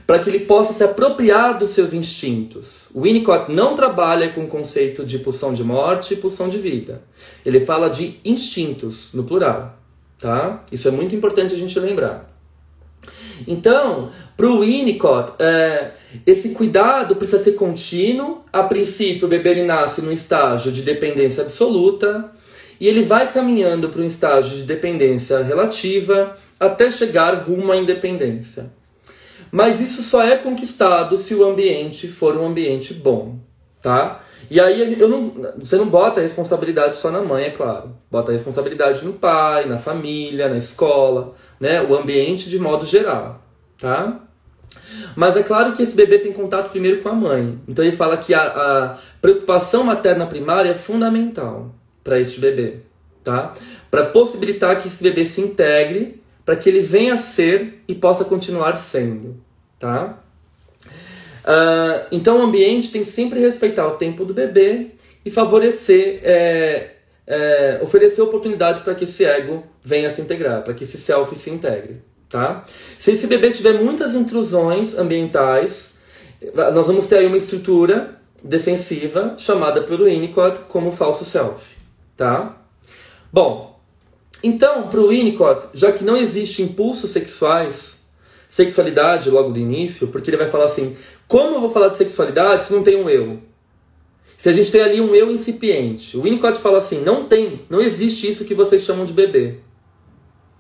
Para que ele possa se apropriar dos seus instintos. O Winnicott não trabalha com o conceito de pulsão de morte e pulsão de vida. Ele fala de instintos, no plural, tá? Isso é muito importante a gente lembrar. Então, para o Winnicott, é, esse cuidado precisa ser contínuo. A princípio, o bebê ele nasce num estágio de dependência absoluta, e ele vai caminhando para um estágio de dependência relativa até chegar rumo à independência. Mas isso só é conquistado se o ambiente for um ambiente bom, tá? E aí eu não, você não bota a responsabilidade só na mãe, é claro. Bota a responsabilidade no pai, na família, na escola, né? O ambiente de modo geral, tá? Mas é claro que esse bebê tem contato primeiro com a mãe. Então ele fala que a, a preocupação materna primária é fundamental para este bebê, tá? Para possibilitar que esse bebê se integre, para que ele venha a ser e possa continuar sendo, tá? Uh, então o ambiente tem que sempre respeitar o tempo do bebê e favorecer, é, é, oferecer oportunidades para que esse ego venha a se integrar, para que esse self se integre, tá? Se esse bebê tiver muitas intrusões ambientais, nós vamos ter aí uma estrutura defensiva chamada por Winnicott como falso self tá? Bom, então, para o Winnicott, já que não existe impulsos sexuais, sexualidade logo do início, porque ele vai falar assim: como eu vou falar de sexualidade se não tem um eu? Se a gente tem ali um eu incipiente, o Winnicott fala assim: não tem, não existe isso que vocês chamam de bebê.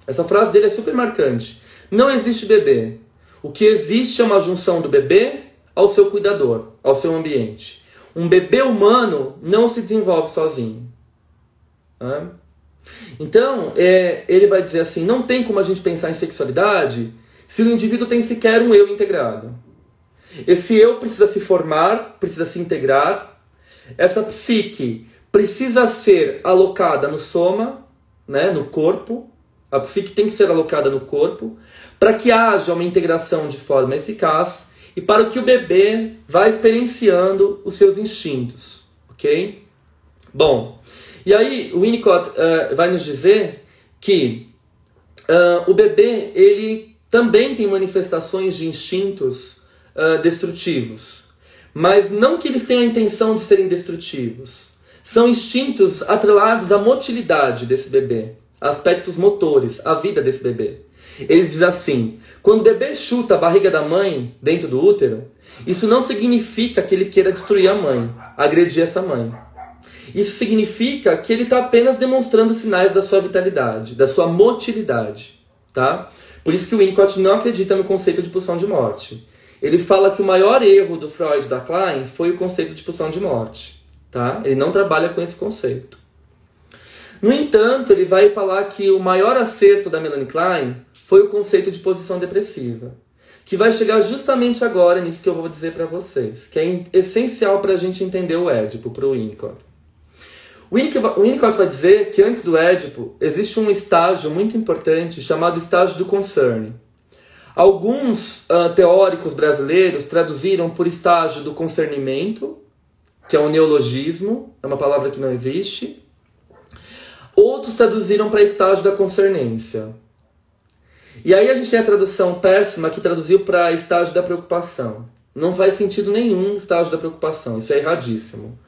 Essa frase dele é super marcante. Não existe bebê. O que existe é uma junção do bebê ao seu cuidador, ao seu ambiente. Um bebê humano não se desenvolve sozinho. Então, é, ele vai dizer assim: não tem como a gente pensar em sexualidade se o indivíduo tem sequer um eu integrado. Esse eu precisa se formar, precisa se integrar. Essa psique precisa ser alocada no soma, né, no corpo. A psique tem que ser alocada no corpo para que haja uma integração de forma eficaz e para que o bebê vá experienciando os seus instintos, ok? Bom, e aí o Winnicott uh, vai nos dizer que uh, o bebê ele também tem manifestações de instintos uh, destrutivos, mas não que eles tenham a intenção de serem destrutivos. São instintos atrelados à motilidade desse bebê, aspectos motores, a vida desse bebê. Ele diz assim: quando o bebê chuta a barriga da mãe dentro do útero, isso não significa que ele queira destruir a mãe, agredir essa mãe. Isso significa que ele está apenas demonstrando sinais da sua vitalidade, da sua motilidade, tá? Por isso que o Winnicott não acredita no conceito de pulsão de morte. Ele fala que o maior erro do Freud da Klein foi o conceito de pulsão de morte, tá? Ele não trabalha com esse conceito. No entanto, ele vai falar que o maior acerto da Melanie Klein foi o conceito de posição depressiva, que vai chegar justamente agora nisso que eu vou dizer para vocês, que é essencial para a gente entender o Édipo, para o Winnicott. O Winnicott vai dizer que antes do Édipo existe um estágio muito importante chamado estágio do concern. Alguns uh, teóricos brasileiros traduziram por estágio do concernimento, que é um neologismo, é uma palavra que não existe, Outros traduziram para estágio da concernência. E aí a gente tem a tradução péssima que traduziu para estágio da preocupação. Não faz sentido nenhum estágio da preocupação, isso é erradíssimo.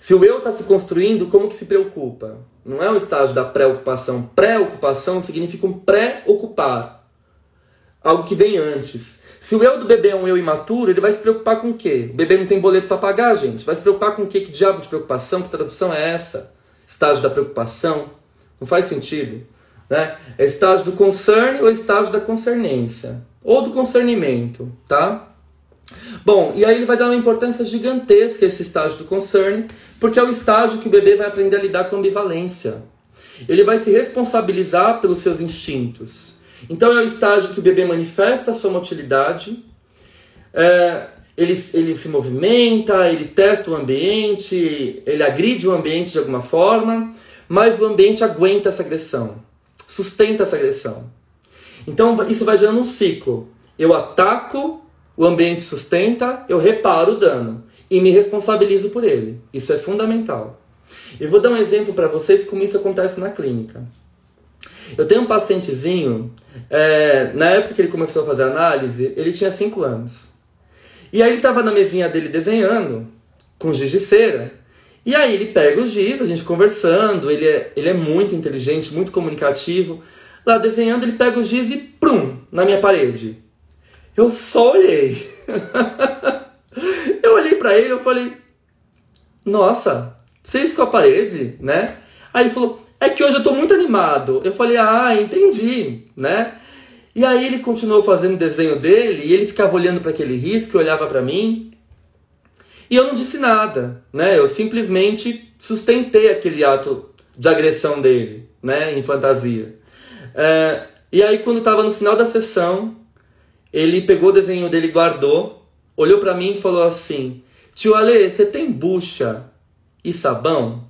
Se o eu está se construindo, como que se preocupa? Não é um estágio da preocupação. Preocupação significa um pré-ocupar. Algo que vem antes. Se o eu do bebê é um eu imaturo, ele vai se preocupar com o quê? O bebê não tem boleto para pagar, gente. Vai se preocupar com o quê? Que diabo de preocupação? Que tradução é essa? Estágio da preocupação, não faz sentido. Né? É estágio do concern ou estágio da concernência, ou do concernimento, tá? Bom, e aí ele vai dar uma importância gigantesca esse estágio do concern, porque é o estágio que o bebê vai aprender a lidar com ambivalência. Ele vai se responsabilizar pelos seus instintos. Então é o estágio que o bebê manifesta a sua motilidade, é, ele, ele se movimenta, ele testa o ambiente, ele agride o ambiente de alguma forma, mas o ambiente aguenta essa agressão, sustenta essa agressão. Então isso vai gerando um ciclo. Eu ataco, o ambiente sustenta, eu reparo o dano e me responsabilizo por ele. Isso é fundamental. Eu vou dar um exemplo para vocês como isso acontece na clínica. Eu tenho um pacientezinho, é, na época que ele começou a fazer análise, ele tinha 5 anos. E aí ele estava na mesinha dele desenhando, com giz de cera. E aí ele pega o giz, a gente conversando, ele é, ele é muito inteligente, muito comunicativo. Lá desenhando, ele pega o giz e prum, na minha parede. Eu só olhei. eu olhei para ele, eu falei: "Nossa, você riscou a parede, né?" Aí ele falou: "É que hoje eu tô muito animado." Eu falei: "Ah, entendi", né? E aí ele continuou fazendo o desenho dele e ele ficava olhando para aquele risco e olhava para mim. E eu não disse nada, né? Eu simplesmente sustentei aquele ato de agressão dele, né? Em fantasia. É, e aí quando estava no final da sessão, ele pegou o desenho dele, guardou, olhou para mim e falou assim: Tio Ale, você tem bucha e sabão?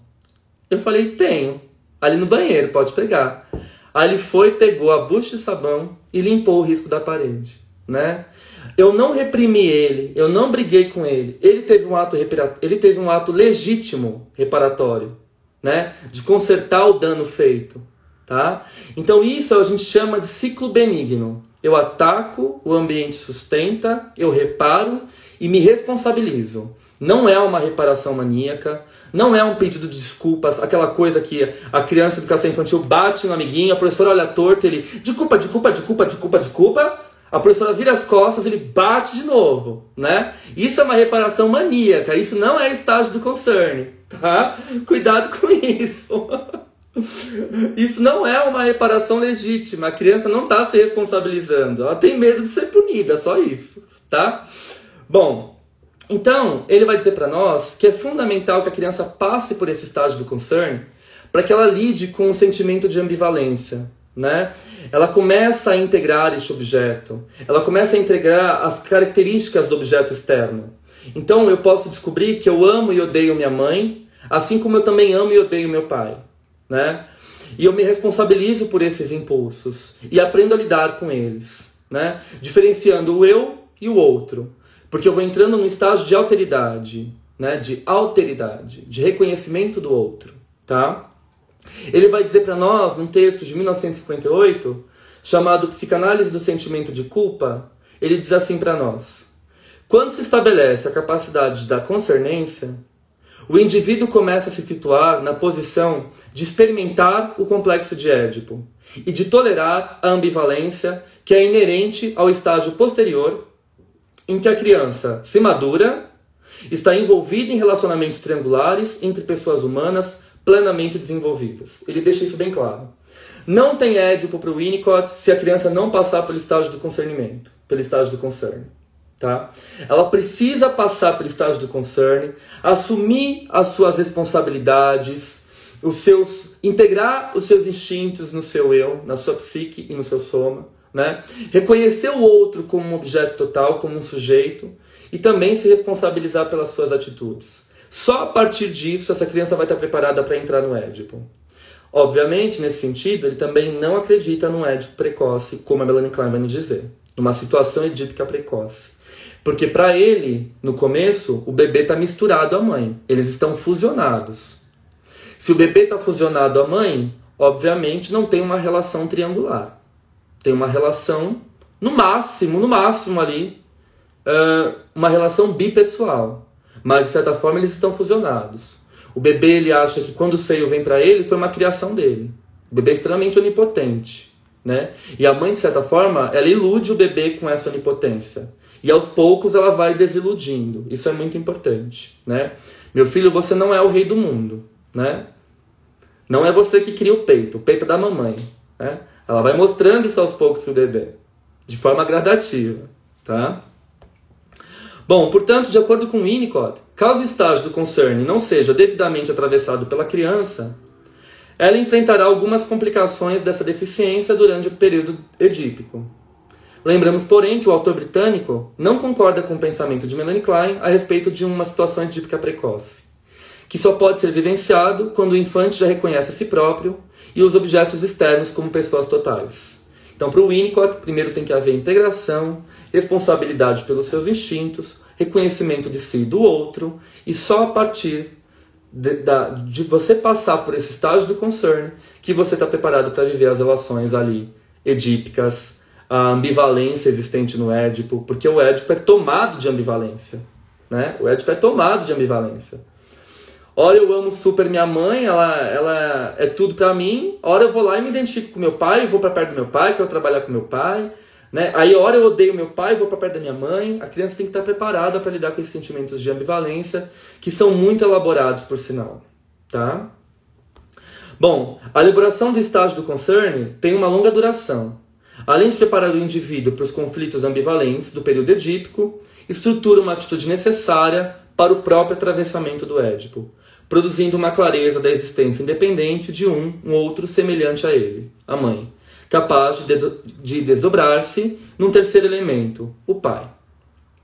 Eu falei: Tenho. Ali no banheiro, pode pegar. Aí ele foi, pegou a bucha de sabão e limpou o risco da parede, né? Eu não reprimi ele, eu não briguei com ele. Ele teve um ato ele teve um ato legítimo reparatório, né? De consertar o dano feito, tá? Então isso a gente chama de ciclo benigno. Eu ataco, o ambiente sustenta, eu reparo e me responsabilizo. Não é uma reparação maníaca, não é um pedido de desculpas, aquela coisa que a criança de educação infantil bate no amiguinho, a professora olha torto, ele de culpa, de culpa, de culpa, de culpa, de culpa. A professora vira as costas, ele bate de novo, né? Isso é uma reparação maníaca, isso não é estágio do concern, tá? Cuidado com isso. Isso não é uma reparação legítima. A criança não está se responsabilizando. Ela tem medo de ser punida, só isso, tá? Bom, então ele vai dizer para nós que é fundamental que a criança passe por esse estágio do concern para que ela lide com o sentimento de ambivalência, né? Ela começa a integrar este objeto, ela começa a integrar as características do objeto externo. Então eu posso descobrir que eu amo e odeio minha mãe, assim como eu também amo e odeio meu pai, né? E eu me responsabilizo por esses impulsos e aprendo a lidar com eles, né? Diferenciando o eu e o outro, porque eu vou entrando num estágio de alteridade, né? De alteridade, de reconhecimento do outro, tá? Ele vai dizer para nós, num texto de 1958, chamado Psicanálise do Sentimento de Culpa, ele diz assim para nós: Quando se estabelece a capacidade da concernência, o indivíduo começa a se situar na posição de experimentar o complexo de Édipo e de tolerar a ambivalência que é inerente ao estágio posterior em que a criança se madura, está envolvida em relacionamentos triangulares entre pessoas humanas plenamente desenvolvidas. Ele deixa isso bem claro. Não tem Édipo para o Winnicott se a criança não passar pelo estágio do concernimento, pelo estágio do concern. Tá? Ela precisa passar pelo estágio do concern, assumir as suas responsabilidades, os seus, integrar os seus instintos no seu eu, na sua psique e no seu soma, né? Reconhecer o outro como um objeto total, como um sujeito e também se responsabilizar pelas suas atitudes. Só a partir disso essa criança vai estar preparada para entrar no Édipo. Obviamente, nesse sentido, ele também não acredita no Édipo precoce, como a Melanie Klein vai dizer, numa situação edípica precoce. Porque para ele, no começo, o bebê está misturado à mãe, eles estão fusionados. Se o bebê está fusionado à mãe, obviamente não tem uma relação triangular. Tem uma relação, no máximo, no máximo ali, uma relação bipessoal mas de certa forma eles estão fusionados. O bebê ele acha que quando o seio vem para ele foi uma criação dele. O bebê é extremamente onipotente, né? E a mãe de certa forma ela ilude o bebê com essa onipotência. E aos poucos ela vai desiludindo. Isso é muito importante, né? Meu filho, você não é o rei do mundo, né? Não é você que cria o peito, o peito é da mamãe, né? Ela vai mostrando isso aos poucos pro bebê, de forma gradativa, tá? Bom, portanto, de acordo com Winnicott, caso o estágio do concern não seja devidamente atravessado pela criança, ela enfrentará algumas complicações dessa deficiência durante o período edípico. Lembramos, porém, que o autor britânico não concorda com o pensamento de Melanie Klein a respeito de uma situação edípica precoce, que só pode ser vivenciado quando o infante já reconhece a si próprio e os objetos externos como pessoas totais. Então, para o Winnicott, primeiro tem que haver integração, responsabilidade pelos seus instintos, reconhecimento de si e do outro, e só a partir de, da, de você passar por esse estágio do concern que você está preparado para viver as relações ali edípicas, a ambivalência existente no Édipo, porque o Édipo é tomado de ambivalência. Né? O Édipo é tomado de ambivalência. Ora eu amo super minha mãe, ela, ela é tudo para mim. Ora eu vou lá e me identifico com meu pai, vou para perto do meu pai, quero trabalhar com meu pai. Né? Aí, hora eu odeio meu pai, vou para perto da minha mãe. A criança tem que estar preparada para lidar com esses sentimentos de ambivalência, que são muito elaborados, por sinal. Tá? Bom, a elaboração do estágio do concern tem uma longa duração. Além de preparar o indivíduo para os conflitos ambivalentes do período edípico, estrutura uma atitude necessária para o próprio atravessamento do Édipo, produzindo uma clareza da existência independente de um, um outro semelhante a ele, a mãe capaz de, de desdobrar-se num terceiro elemento, o pai.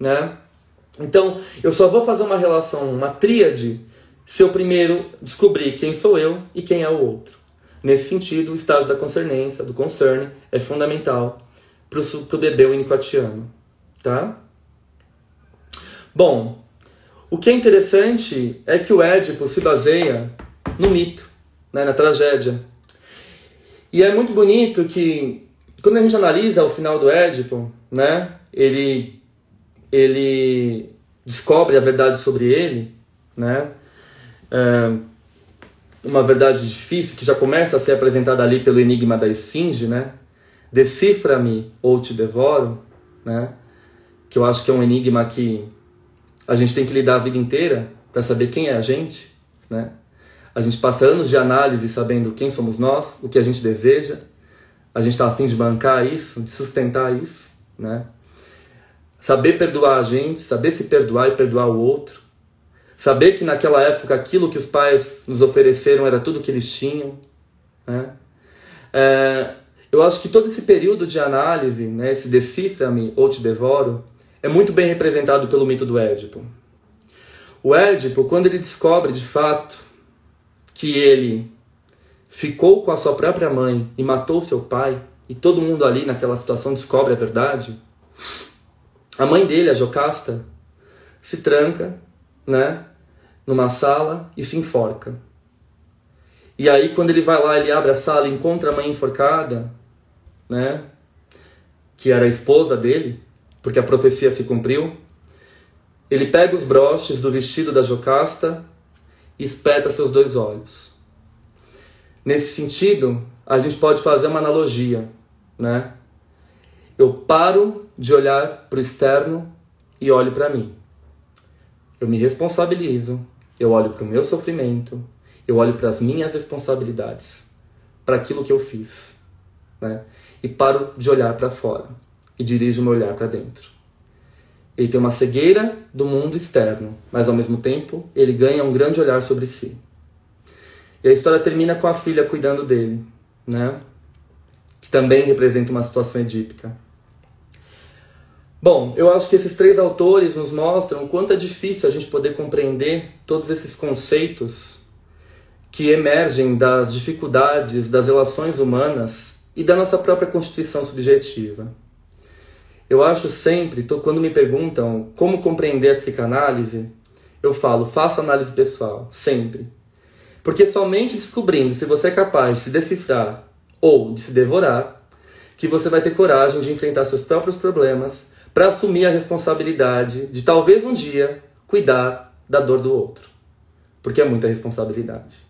Né? Então, eu só vou fazer uma relação, uma tríade, se eu primeiro descobrir quem sou eu e quem é o outro. Nesse sentido, o estágio da concernência, do concern, é fundamental para o bebê winnicottiano. Tá? Bom, o que é interessante é que o Édipo se baseia no mito, né, na tragédia. E é muito bonito que quando a gente analisa o final do Édipo, né, ele ele descobre a verdade sobre ele, né, é uma verdade difícil que já começa a ser apresentada ali pelo enigma da esfinge, né, decifra-me ou te devoro, né? Que eu acho que é um enigma que a gente tem que lidar a vida inteira para saber quem é a gente, né? A gente passa anos de análise sabendo quem somos nós, o que a gente deseja. A gente está afim de bancar isso, de sustentar isso, né? Saber perdoar a gente, saber se perdoar e perdoar o outro. Saber que naquela época aquilo que os pais nos ofereceram era tudo que eles tinham. Né? É, eu acho que todo esse período de análise, né, esse decifra-me ou te devoro, é muito bem representado pelo mito do Édipo. O Édipo, quando ele descobre de fato que ele ficou com a sua própria mãe e matou seu pai, e todo mundo ali naquela situação descobre a verdade, a mãe dele, a Jocasta, se tranca, né, numa sala e se enforca. E aí quando ele vai lá, ele abre a sala encontra a mãe enforcada, né, que era a esposa dele, porque a profecia se cumpriu. Ele pega os broches do vestido da Jocasta e espeta seus dois olhos. Nesse sentido, a gente pode fazer uma analogia, né? Eu paro de olhar para o externo e olho para mim. Eu me responsabilizo, eu olho para o meu sofrimento, eu olho para as minhas responsabilidades, para aquilo que eu fiz, né? E paro de olhar para fora e dirijo meu olhar para dentro. Ele tem uma cegueira do mundo externo, mas ao mesmo tempo ele ganha um grande olhar sobre si. E a história termina com a filha cuidando dele, né? Que também representa uma situação edípica. Bom, eu acho que esses três autores nos mostram o quanto é difícil a gente poder compreender todos esses conceitos que emergem das dificuldades das relações humanas e da nossa própria constituição subjetiva. Eu acho sempre, quando me perguntam como compreender a psicanálise, eu falo, faça análise pessoal, sempre. Porque somente descobrindo se você é capaz de se decifrar ou de se devorar, que você vai ter coragem de enfrentar seus próprios problemas para assumir a responsabilidade de talvez um dia cuidar da dor do outro. Porque é muita responsabilidade.